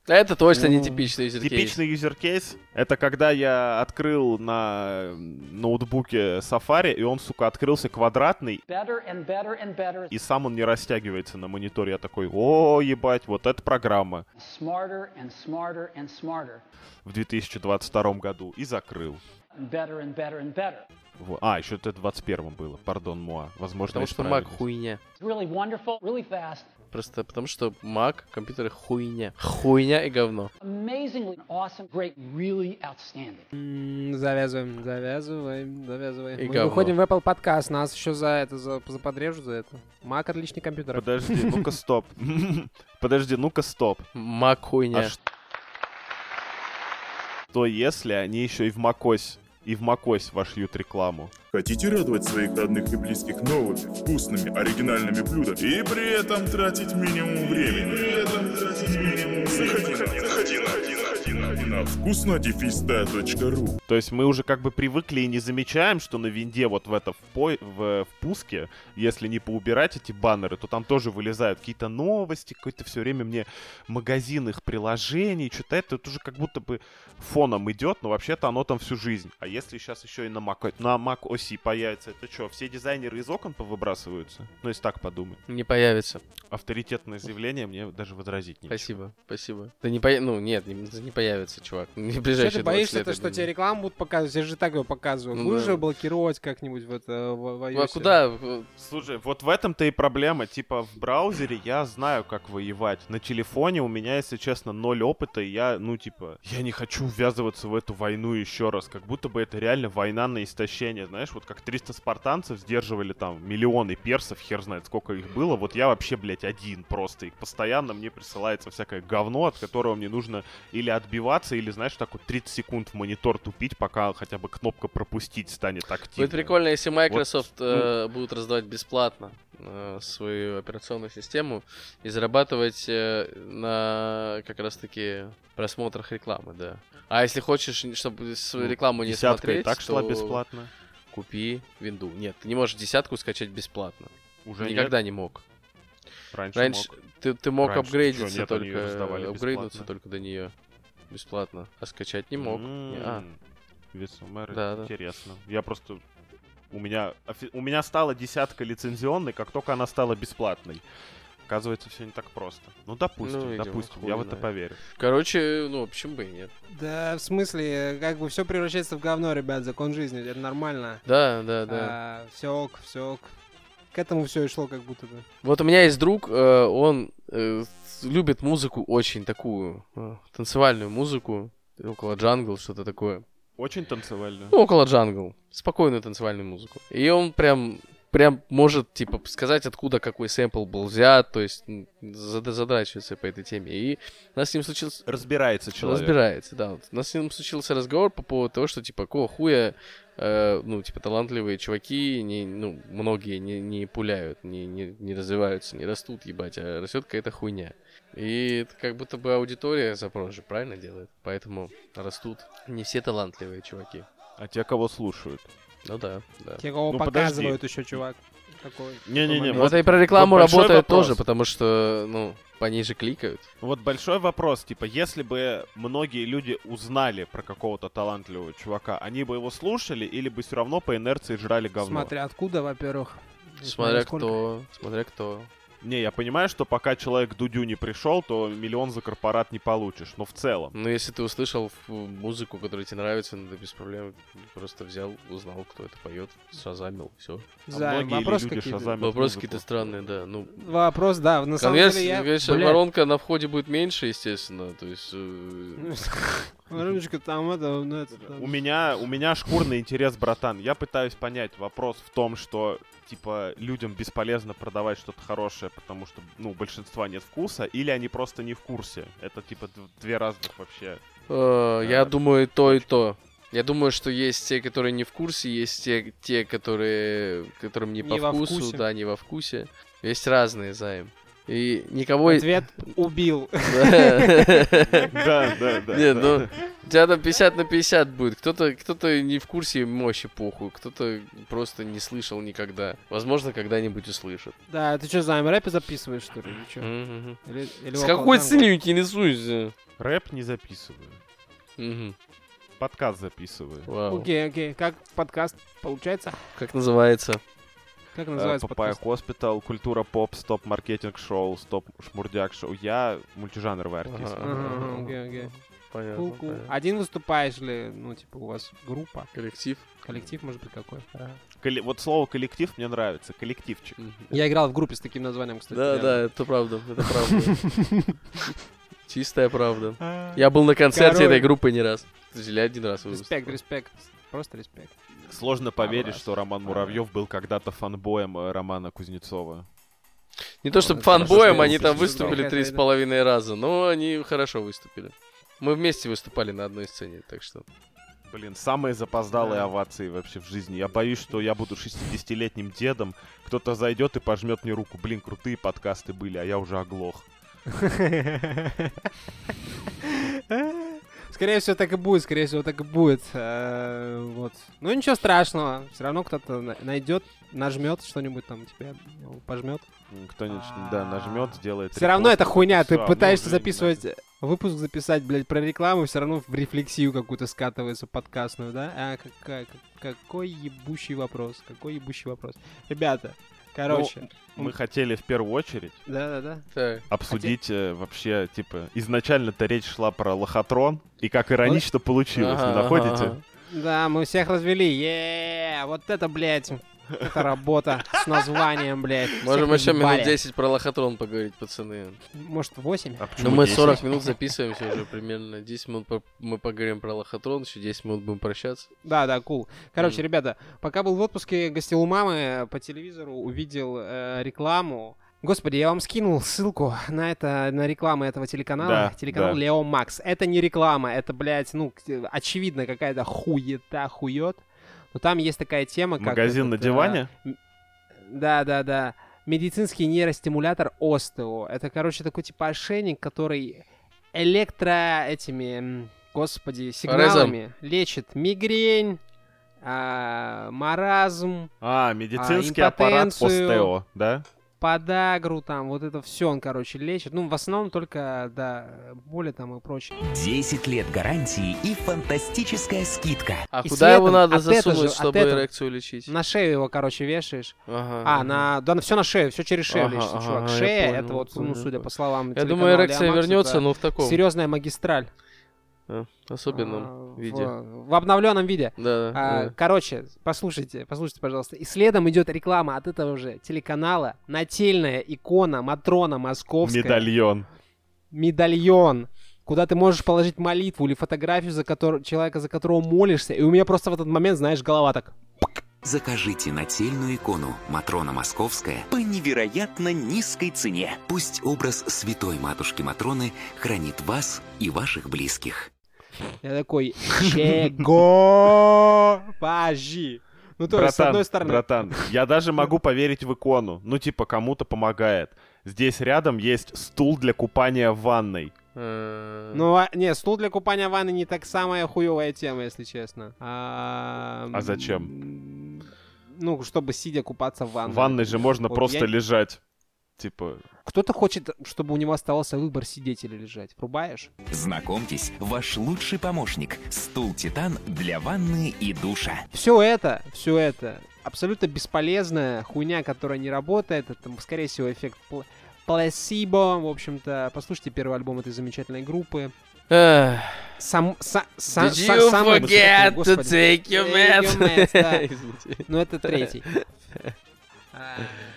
Это точно не Ну, типичный юзер Типичный юзер кейс это когда я открыл на э, ноутбуке Safari, и он, сука, открылся квадратный, Better and better and better. и сам он не растягивается на мониторе. Я такой, о, ебать, вот эта программа Smarter and smarter and smarter. в 2022 году. И закрыл. Better and better and better. Во- А, еще это в 21 было, пардон, Муа. Возможно, Потому что Mac хуйня. Really wonderful, really fast, Просто потому что Mac, компьютеры хуйня. Хуйня и говно. amazingly awesome, great, really outstanding. М, Завязываем, завязываем, завязываем. И Мы говно. выходим в Apple подкаст, нас еще за это за, за подрежут за это. Mac отличный компьютер. Подожди, ну-ка стоп. Подожди, ну-ка стоп. Mac хуйня. А что если они еще и в macOS, и в macOS вошьют рекламу? Хотите радовать своих родных и близких новыми, вкусными, оригинальными блюдами и при этом тратить минимум времени? При этом тратить минимум Заходи, заходи, заходи на вкуснодефиста.ру То есть мы уже как бы привыкли и не замечаем, что на винде вот в это в, по- в, в пуске, если не поубирать эти баннеры, то там тоже вылезают какие-то новости, какое-то все время мне магазин их приложений, что-то это, это уже как будто бы фоном идет, но вообще-то оно там всю жизнь. А если сейчас еще и на Mac, на Mac оси появится, это что, все дизайнеры из окон повыбрасываются? Ну, если так подумать. Не появится. Авторитетное заявление мне даже возразить нечего. Спасибо, спасибо. Да не по... Ну, нет, не, не появится, чувак. Не в Что ближайшие ты 20 боишься, лет, что тебе рекламу будут показывать? Я же так его показываю. Ну Будешь да. же блокировать как-нибудь в это в, в Ну, а куда? Слушай, вот в этом-то и проблема. Типа, в браузере я знаю, как воевать. На телефоне у меня, если честно, ноль опыта, и я, ну, типа, я не хочу ввязываться в эту войну еще раз. Как будто бы это реально война на истощение. Знаешь, вот как 300 спартанцев сдерживали там миллионы персов, хер знает, сколько их было. Вот я вообще, блядь, один просто. И постоянно мне присылается всякое говно, от которого мне нужно или отбиваться, или, знаешь, так вот 30 секунд в монитор тупить, пока хотя бы кнопка пропустить станет активной. Будет прикольно, если Microsoft Вот, э, будут раздавать бесплатно э, свою операционную систему и зарабатывать э, на как раз-таки просмотрах рекламы, да. А если хочешь, чтобы свою Ну, рекламу не десятка и смотреть, так шла то бесплатно. Купи винду. Нет, ты не можешь десятку скачать бесплатно. Уже Никогда нет? не мог. Раньше мог. ты, ты мог Раньше. апгрейдиться Чё, нет, только, апгрейднуться бесплатно. только до нее бесплатно, а скачать не мог. М, Весомер, Да, да. интересно. Я просто... У меня, у меня стала десятка лицензионной, как только она стала бесплатной. Оказывается, все не так просто. Ну, допустим, Ну, видимо, допустим, я в это поверю. Короче, ну, почему бы и нет? Да, в смысле, как бы все превращается в говно, ребят, закон жизни, это нормально. Да, да, да. все ок, все ок. К этому все и шло как будто бы. Вот у меня есть друг, э, он э, любит музыку очень такую, э, танцевальную музыку, около джангл, что-то такое. Очень танцевально. Ну, около джангл. Спокойную танцевальную музыку. И он прям прям может, типа, сказать, откуда какой сэмпл был взят, то есть зад- задрачивается по этой теме. И у нас с ним случился... Разбирается человек. Разбирается, да. Вот. У нас с ним случился разговор по поводу того, что, типа, какого хуя, э, ну, типа, талантливые чуваки, не, ну, многие не, не пуляют, не, не, не развиваются, не растут, ебать, а растет какая-то хуйня. И это как будто бы аудитория запрос же правильно делает, поэтому растут не все талантливые чуваки. А те, кого слушают. Ну да, да. Те, кого Ну, подожди. показывают еще, чувак. Такой. Не-не-не, это и про рекламу вот работает вопрос. тоже, потому что, ну, по ней же кликают. Вот большой вопрос, типа, если бы многие люди узнали про какого-то талантливого чувака, они бы его слушали или бы все равно по инерции жрали говно? Смотря откуда, во-первых. Смотря кто, смотря кто. Не, я понимаю, что пока человек к Дудю не пришел, то миллион за корпорат не получишь, но в целом. Ну, если ты услышал музыку, которая тебе нравится, ну, ты без проблем просто взял, узнал, кто это поет, шазамил, все. Займ, многие вопрос люди какие-то? шазамят Вопросы какие-то странные, да. Ну, Вопрос, да, на самом конверс- деле я... конечно, блядь, воронка на входе будет меньше, естественно, то есть... э, Вороночка там это, ну это... там. У меня, у меня шкурный интерес, братан. Я пытаюсь понять. Вопрос в том, что, типа, людям бесполезно продавать что-то хорошее, потому что, ну, у большинства нет вкуса, или они просто не в курсе. Это, типа, две разных вообще. э, Я э, думаю, то, и то. Я думаю, что есть те, которые не в курсе, есть те, те которые, которым не, Не по вкусу, вкусе. да, не во вкусе. Есть разные займ. И никого... Ответ убил. Да, да, да. Нет, ну, у тебя там 50 на 50 будет. Кто-то кто не в курсе мощи похуй, кто-то просто не слышал никогда. Возможно, когда-нибудь услышит. Да, ты что, Займ, рэпы записываешь, что ли, С какой целью интересуешься? Рэп не записываю. Подкаст записываю. Окей, окей, как подкаст получается? Как называется? Как называется Papaya Hospital, культура поп, Stop Marketing Show, стоп шмурдяк шоу. Я мультижанровый артист. Понятно. Один выступаешь ли, ну, типа, у вас группа? Коллектив. Коллектив, может быть, какой? Вот слово коллектив мне нравится. Коллективчик. Я играл в группе с таким названием, кстати. Да, да, это правда, это правда. Чистая правда. Я был на концерте Король. этой группы не раз. Или один раз Респект, респект. Просто респект. Сложно поверить, что Роман Муравьев был когда-то фанбоем э, Романа Кузнецова. Не то чтобы Это хорошо, фанбоем, они там выступили три с половиной раза, но они хорошо выступили. Мы вместе выступали на одной сцене, так что... Блин, самые запоздалые Да. овации вообще в жизни. Я боюсь, что я буду 60-летним дедом, кто-то зайдет и пожмет мне руку. Блин, крутые подкасты были, а я уже оглох. Скорее всего, так и будет, скорее всего, так и будет. Э, Вот. Ну ничего страшного. Все равно кто-то на- найдет, нажмет что-нибудь там тебе, ну, пожмет. Кто-нибудь, да, нажмет, сделает Все равно это хуйня. Ты а пытаешься записывать выпуск записать, блядь, про рекламу, все равно в рефлексию какую-то скатывается подкастную, да? А какая, как- какой ебущий вопрос? Какой ебущий вопрос? Ребята, короче. Ну, мы хотели в первую очередь Да-да-да. Так. обсудить э, вообще, типа, изначально-то речь шла про лохотрон, и как иронично получилось, Ага, не находите? ага. Да, мы всех развели. е Вот это, блядь, это работа с названием, блядь. Можем еще минут наебали. 10 про лохотрон поговорить, пацаны. Может, 8? А Ну мы 10? 40 минут записываемся уже примерно. 10 минут мы поговорим про лохотрон, еще 10 минут будем прощаться. Да, да, кул. Короче, Мгм. ребята, пока был в отпуске, гостил у мамы, по телевизору увидел э, рекламу. Господи, я вам скинул ссылку на это, на рекламу этого телеканала. Да, Телеканал да. Лео Макс. Это не реклама, это, блядь, ну, очевидно, какая-то хуета, хует. Но там есть такая тема, как... Магазин на этот, э, диване? Да, да, да. Медицинский нейростимулятор Остео. Это, короче, такой типа ошейник, который электро этими, господи, сигналами лечит мигрень, а, маразм, А, медицинский аппарат импотенцию. Остео, да? Подагру, там, вот это все он, короче, лечит. Ну, в основном только, да, боли там и прочее. 10 лет гарантии и фантастическая скидка. А И куда его следом надо засунуть, же- чтобы этого- эрекцию лечить? На шею его, короче, вешаешь. Ага, А, ага. на, да, все на шею, все через шею Ага, лечится, ага, чувак. Шея, понял, это вот, ну, понял, судя понял. по словам Я думаю, эрекция вернется, это но в таком Серьезная магистраль. А, особенном А, виде. В, в обновленном виде. Да, А, да. Короче, послушайте, послушайте, пожалуйста. И следом идет реклама от этого же телеканала. Нательная икона Матрона Московская. Медальон. Медальон. Куда ты можешь положить молитву или фотографию за котор- человека, за которого молишься. И у меня просто в этот момент, знаешь, голова так... Закажите нательную икону Матрона Московская по невероятно низкой цене. Пусть образ святой матушки Матроны хранит вас и ваших близких. Я такой, чего? Пажи. Ну, то есть, с братан, одной стороны... братан, я даже могу поверить в икону. Ну, типа, кому-то помогает. Здесь рядом есть стул для купания в ванной. Ну, а, не, стул для купания в ванной не так самая хуевая тема, если честно. А, А зачем? Ну, чтобы сидя купаться в ванной. В ванной же можно Вот просто я- лежать. Типа, Кто-то хочет, чтобы у него оставался выбор сидеть или лежать. Врубаешь? Знакомьтесь, ваш лучший помощник. Стул Титан для ванны и душа. Все это, все это абсолютно бесполезная хуйня, которая не работает. Это, скорее всего, эффект пл- пласибо. В общем-то, послушайте первый альбом этой замечательной группы. Сам, са, са- Did са- you самый forget высокий, to take your Take meds? your meds, да. Извините. Ну, это третий.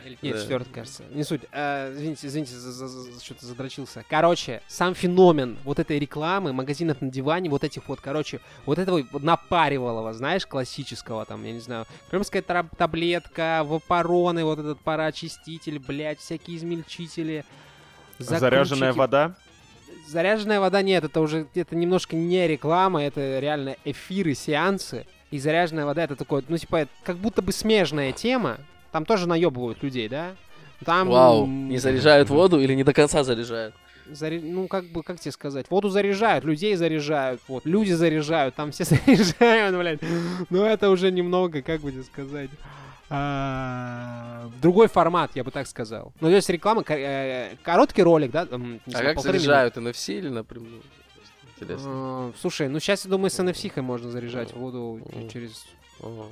Или- Нет, Да. четвертый, кажется. Не суть. А, Извините, извините, за- за- за- что-то задрочился. Короче, сам феномен вот этой рекламы, магазинов на диване, вот этих вот, короче, вот этого напаривалого, знаешь, классического, там, я не знаю, крымская тра- таблетка, вапороны, вот этот пароочиститель, блядь, всякие измельчители. заряженная закручики. вода. Заряженная вода нет, это уже это немножко не реклама, это реально эфиры, сеансы. И заряженная вода это такое, ну типа, как будто бы смежная тема. Там тоже наебывают людей, да? Там... Вау, не заряжают воду или не до конца заряжают? Заре- Ну, как бы, как тебе сказать? Воду заряжают, людей заряжают, вот, люди заряжают, там все заряжают, блядь. Но это уже немного, как бы тебе сказать, а, другой формат, я бы так сказал. Ну, то есть реклама, э, короткий ролик, да? А знаю, как полторы минуты. заряжают? NFC или напрямую? Интересно. А, Слушай, ну сейчас, я думаю, с NFC можно заряжать воду через... Ага,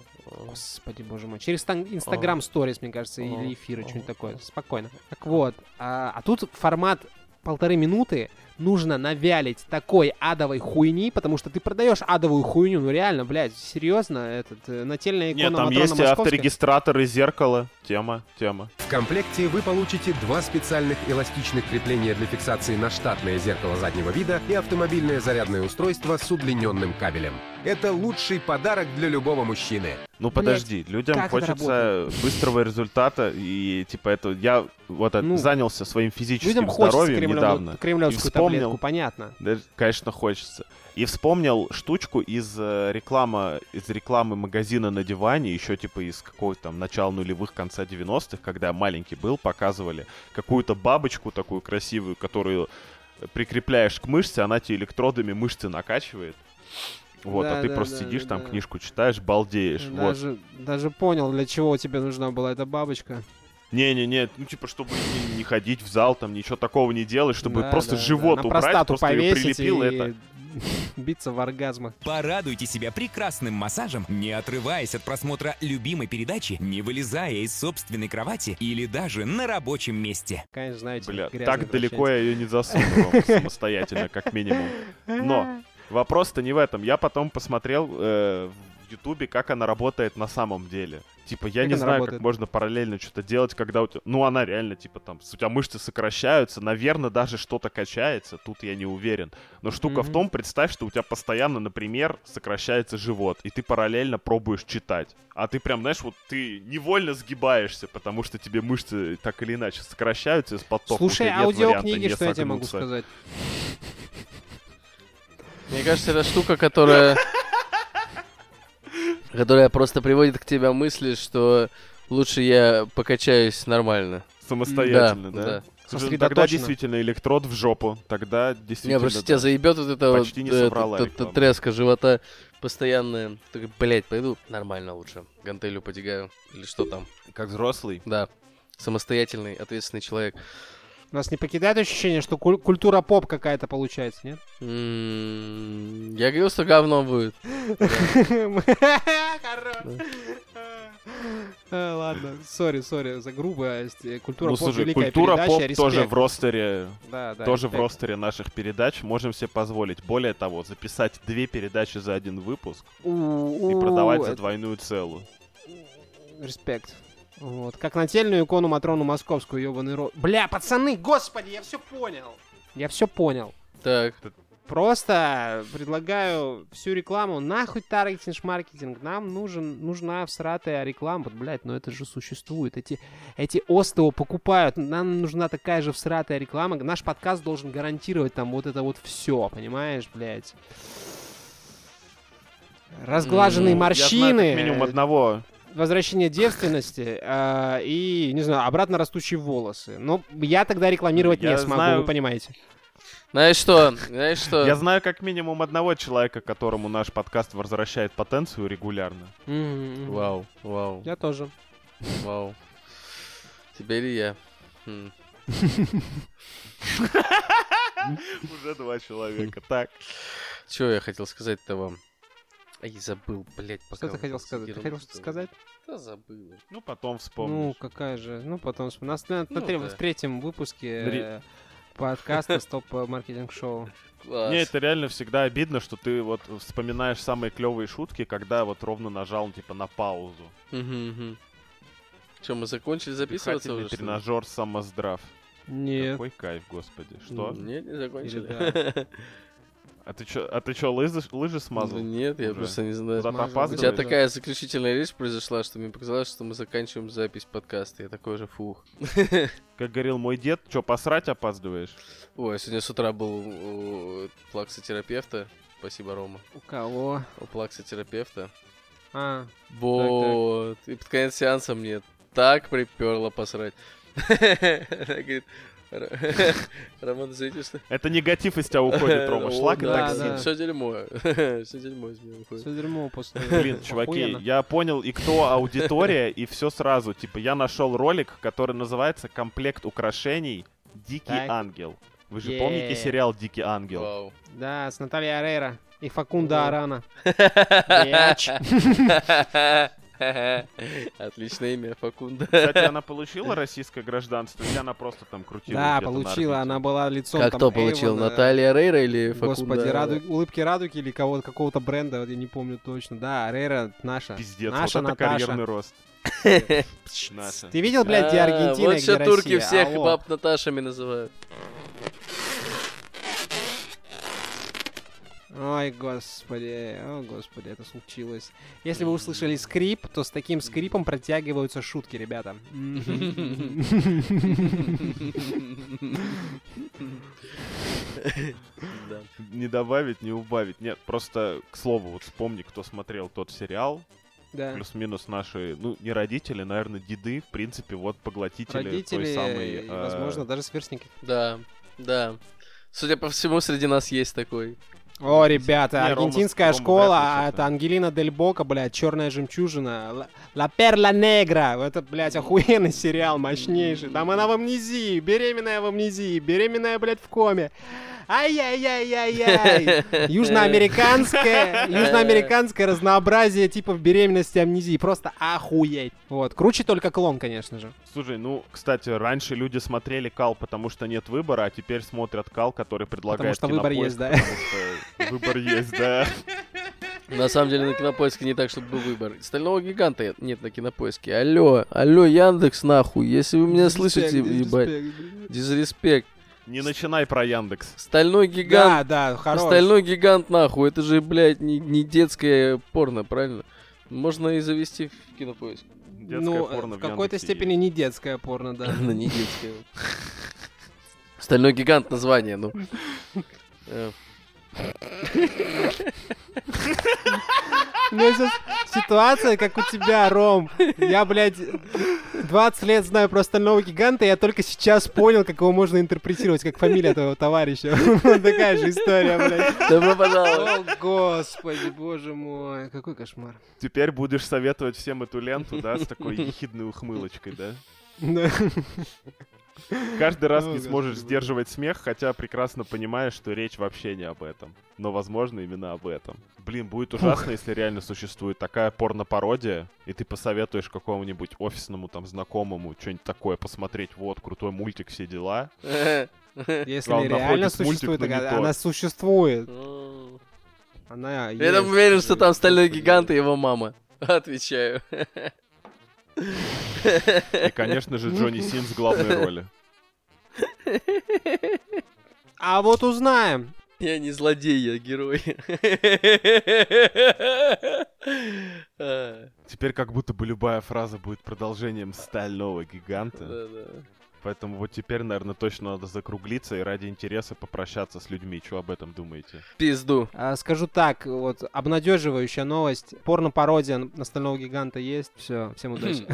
Господи, боже мой. Через Instagram Stories, мне кажется, или эфиры, что-нибудь такое. Спокойно. Так вот, а, а тут формат полторы минуты нужно навялить такой адовой хуйни, потому что ты продаешь адовую хуйню, ну реально, блядь, серьезно, этот, э, нательная икона Нет, там Матрона есть и Московская. авторегистратор и зеркало. Тема, тема. В комплекте вы получите два специальных эластичных крепления для фиксации на штатное зеркало заднего вида и автомобильное зарядное устройство с удлиненным кабелем. Это лучший подарок для любого мужчины. Ну подожди, людям хочется быстрого результата и типа это я вот Ну, занялся своим физическим людям хочется здоровьем кремлевую- недавно кремлевскую и вспомнил, таблетку, понятно. Да, конечно хочется. И вспомнил штучку из э, реклама из рекламы магазина на диване еще типа из какого-то там начала нулевых конца 90-х, когда я маленький был, показывали какую-то бабочку такую красивую, которую прикрепляешь к мышце, она тебе электродами мышцы накачивает. Вот, Да, а ты да, просто да, сидишь да, там да. книжку читаешь, балдеешь. Вот. Даже, даже понял, для чего тебе нужна была эта бабочка. Не-не-не, ну типа, чтобы не, не ходить в зал, там ничего такого не делать, чтобы Да, просто да, да. живот На убрать, просто повесить прилепил и это. биться в оргазмах. Порадуйте себя прекрасным массажем, не отрываясь от просмотра любимой передачи, не вылезая из собственной кровати или даже на рабочем месте. Конечно, знаете, Бля, так далеко я ее не засуну самостоятельно, как минимум. Но вопрос-то не в этом. Я потом посмотрел э, Ютубе, как она работает на самом деле. Типа, я Как не знаю, работает? как можно параллельно что-то делать, когда у тебя... Ну, она реально, типа, там, у тебя мышцы сокращаются, наверное, даже что-то качается, тут я не уверен. Но штука в Мгм. том, представь, что у тебя постоянно, например, сокращается живот, и ты параллельно пробуешь читать. А ты прям, знаешь, вот ты невольно сгибаешься, потому что тебе мышцы так или иначе сокращаются из-под тока, у Слушай, тебя нет варианта аудиокниги, не что я тебе могу согнуться. сказать? Мне кажется, это штука, которая... которая просто приводит к тебе мысли, что лучше я покачаюсь нормально. Самостоятельно, да? Да. Слушай, ну тогда действительно электрод в жопу. Тогда действительно... Не, просто да. тебя заебет вот это вот Почти не э, соврала т- т- тряска живота постоянная. Ты блядь, пойду нормально лучше. Гантелю потягаю. Или что там. Как взрослый? Да. Самостоятельный, ответственный человек. Нас не покидает ощущение, что куль- культура поп какая-то получается, нет? М, Я говорил, что говно будет. А, Ладно, сори, сори за грубость. Э, Культура ну, поп слушай, великая культура передача, поп тоже в ростере, Да, да, тоже в ростере наших передач. Можем себе позволить. Более того, записать две передачи за один выпуск и продавать за двойную целую. Респект. Вот. Как нательную икону Матрону Московскую, ебаный рот. Бля, пацаны, господи, я все понял. Я все понял. Так. Просто предлагаю всю рекламу, нахуй таргетинг, маркетинг, нам нужен, нужна всратая реклама, вот, блядь, но это же существует, эти, эти ОСТО покупают, нам нужна такая же всратая реклама, наш подкаст должен гарантировать там вот это вот все, понимаешь, блядь. Разглаженные Ну, я знаю морщины, как минимум одного. Возвращение девственности э, и, не знаю, обратно растущие волосы. Но я тогда рекламировать Я не смогу, знаю- вы понимаете. Знаешь что? Знаешь что? Я знаю как минимум одного человека, которому наш подкаст возвращает потенцию регулярно. Вау, вау, Я тоже. вау. Теперь и я. Хм. Уже два человека. Так. Чё я хотел сказать-то вам? Ай, забыл, блядь, пока... Что ты хотел сказать? Ты хотел что-то сказать? Да забыл. Ну, потом Ну, вспомнишь. какая же. Ну, потом... вспом- У нас на, на Ну трем- да. в третьем выпуске Ре- э, подкаста Стоп Маркетинг Шоу. Класс. Мне это реально всегда обидно, что ты вот вспоминаешь самые клевые шутки, когда вот ровно нажал типа на паузу. Мгм, мгм. Чё, мы закончили записываться Дыхательный уже? тренажер самоздрав. Нет. Какой кайф, господи. Что? Нет, не закончили. А ты чё, а ты чё, лыжи, лыжи смазал? Ну, Нет, я уже? просто не знаю. Смазал. У тебя такая заключительная речь произошла, что мне показалось, что мы заканчиваем запись подкаста. Я такой же фух. Как говорил мой дед, чё, посрать опаздываешь? Ой, сегодня с утра был у плаксотерапевта. Спасибо, Рома. У кого? У плаксотерапевта. А, Вот. И под конец сеанса мне так приперло посрать. Она говорит, «Р- Роман, извините, что... Это негатив из тебя уходит, Рома. Шлак и да, токсин. Все дерьмо. Все дерьмо из меня уходит. все дерьмо после... Блин, чуваки, я понял и кто аудитория, и все сразу. Типа, я нашел ролик, который называется «Комплект украшений. Дикий ангел». Вы же помните сериал «Дикий ангел»? Да, с Натальей Арейра и Факунда. Арана. Отличное имя, Факунда. Кстати, она получила российское гражданство, или она просто там крутила Да, получила, она была лицом Как кто получил? Наталья Рейра или Факунда? Господи, раду- улыбки радуги или кого-то, какого-то бренда, вот я не помню точно. Да, Рейра наша. Пиздец, наша вот это Наташа. карьерный рост. Ты видел, блядь, где А, Аргентина, Вот где сейчас турки всех баб Наташами называют. Ой, господи, о, господи, это случилось. Если вы услышали скрип, то с таким скрипом протягиваются шутки, ребята. Да. Не добавить, не убавить. Нет, просто, к слову, вот вспомни, кто смотрел тот сериал. Да. Плюс-минус наши, ну, не родители, наверное, деды, в принципе, вот поглотители Родители, той самой... и, э, возможно, даже сверстники. Да, да. Судя по всему, среди нас есть такой. О, ребята, Не, Рома- аргентинская Рома школа, а что-то. это Ангелина Дель Бока, блядь, черная жемчужина. Ла- Ла Перла Негра. Это, блядь, охуенный сериал, мощнейший. Там она в амнезии, беременная в амнезии, беременная, блядь, в коме. Ай-яй-яй-яй-яй. Южноамериканское, южноамериканское разнообразие типов беременности амнезии. Просто охуеть. Вот. Круче только клон, конечно же. Слушай, ну, кстати, раньше люди смотрели Кал, потому что нет выбора, а теперь смотрят Кал, который предлагает что выбор есть, да? потому выбор есть, да. На самом деле на кинопоиске не так, чтобы был выбор. Стального гиганта нет на кинопоиске. Алло, алло, Яндекс, нахуй. Если вы меня слышите, ебать. Дизреспект. Не начинай про Яндекс. Стальной гигант. Да, да, хорош. Стальной гигант, нахуй. Это же, блядь, не, не детское порно, правильно? Можно и завести в кинопоиск. Детское ну, порно в в какой-то Яндексе степени не детское порно, да. Ну, не детское. Стальной гигант название, ну. У меня сейчас ситуация, как у тебя, Ром. Я, блядь, 20 лет знаю про стального гиганта, и я только сейчас понял, как его можно интерпретировать, как фамилия твоего товарища. Такая же история, блядь. Добро пожаловать. О, господи, боже мой, какой кошмар. Теперь будешь советовать всем эту ленту, да, с такой ехидной ухмылочкой, да? Да. Каждый раз не сможешь сдерживать смех, хотя прекрасно понимаешь, что речь вообще не об этом. Но, возможно, именно об этом. Блин, будет ужасно, если реально существует такая порно-пародия, и ты посоветуешь какому-нибудь офисному там знакомому что-нибудь такое посмотреть. Вот, крутой мультик, все дела. Если реально существует, она существует. Она Я там уверен, что там стальной гигант и его мама. Отвечаю. И, конечно же, Джонни Синс в главной роли. А вот узнаем. Я не злодей, я герой. Теперь как будто бы любая фраза будет продолжением стального гиганта. Да-да. Поэтому вот теперь, наверное, точно надо закруглиться и ради интереса попрощаться с людьми. Что об этом думаете? Пизду. А, скажу так, вот обнадеживающая новость. Порно-пародия на стального гиганта есть. Все, всем удачи.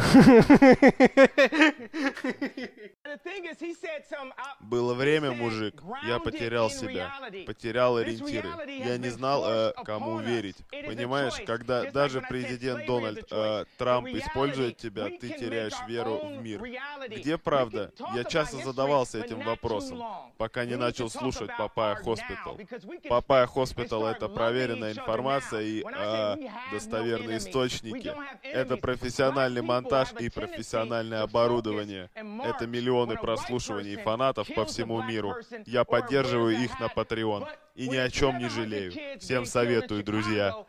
Было время, мужик, я потерял себя, потерял ориентиры. Я не знал, э, кому верить. Понимаешь, когда даже президент Дональд э, Трамп использует тебя, ты теряешь веру в мир. Где правда? Я часто задавался этим вопросом, пока не начал слушать Papaya Hospital. Papaya Hospital — это проверенная информация и э, достоверные источники. Это профессиональный монтаж и профессиональное оборудование. Это миллионы прослушиваний фанатов по всему миру. Я поддерживаю их на Patreon. И ни о чем не жалею. Всем советую, друзья.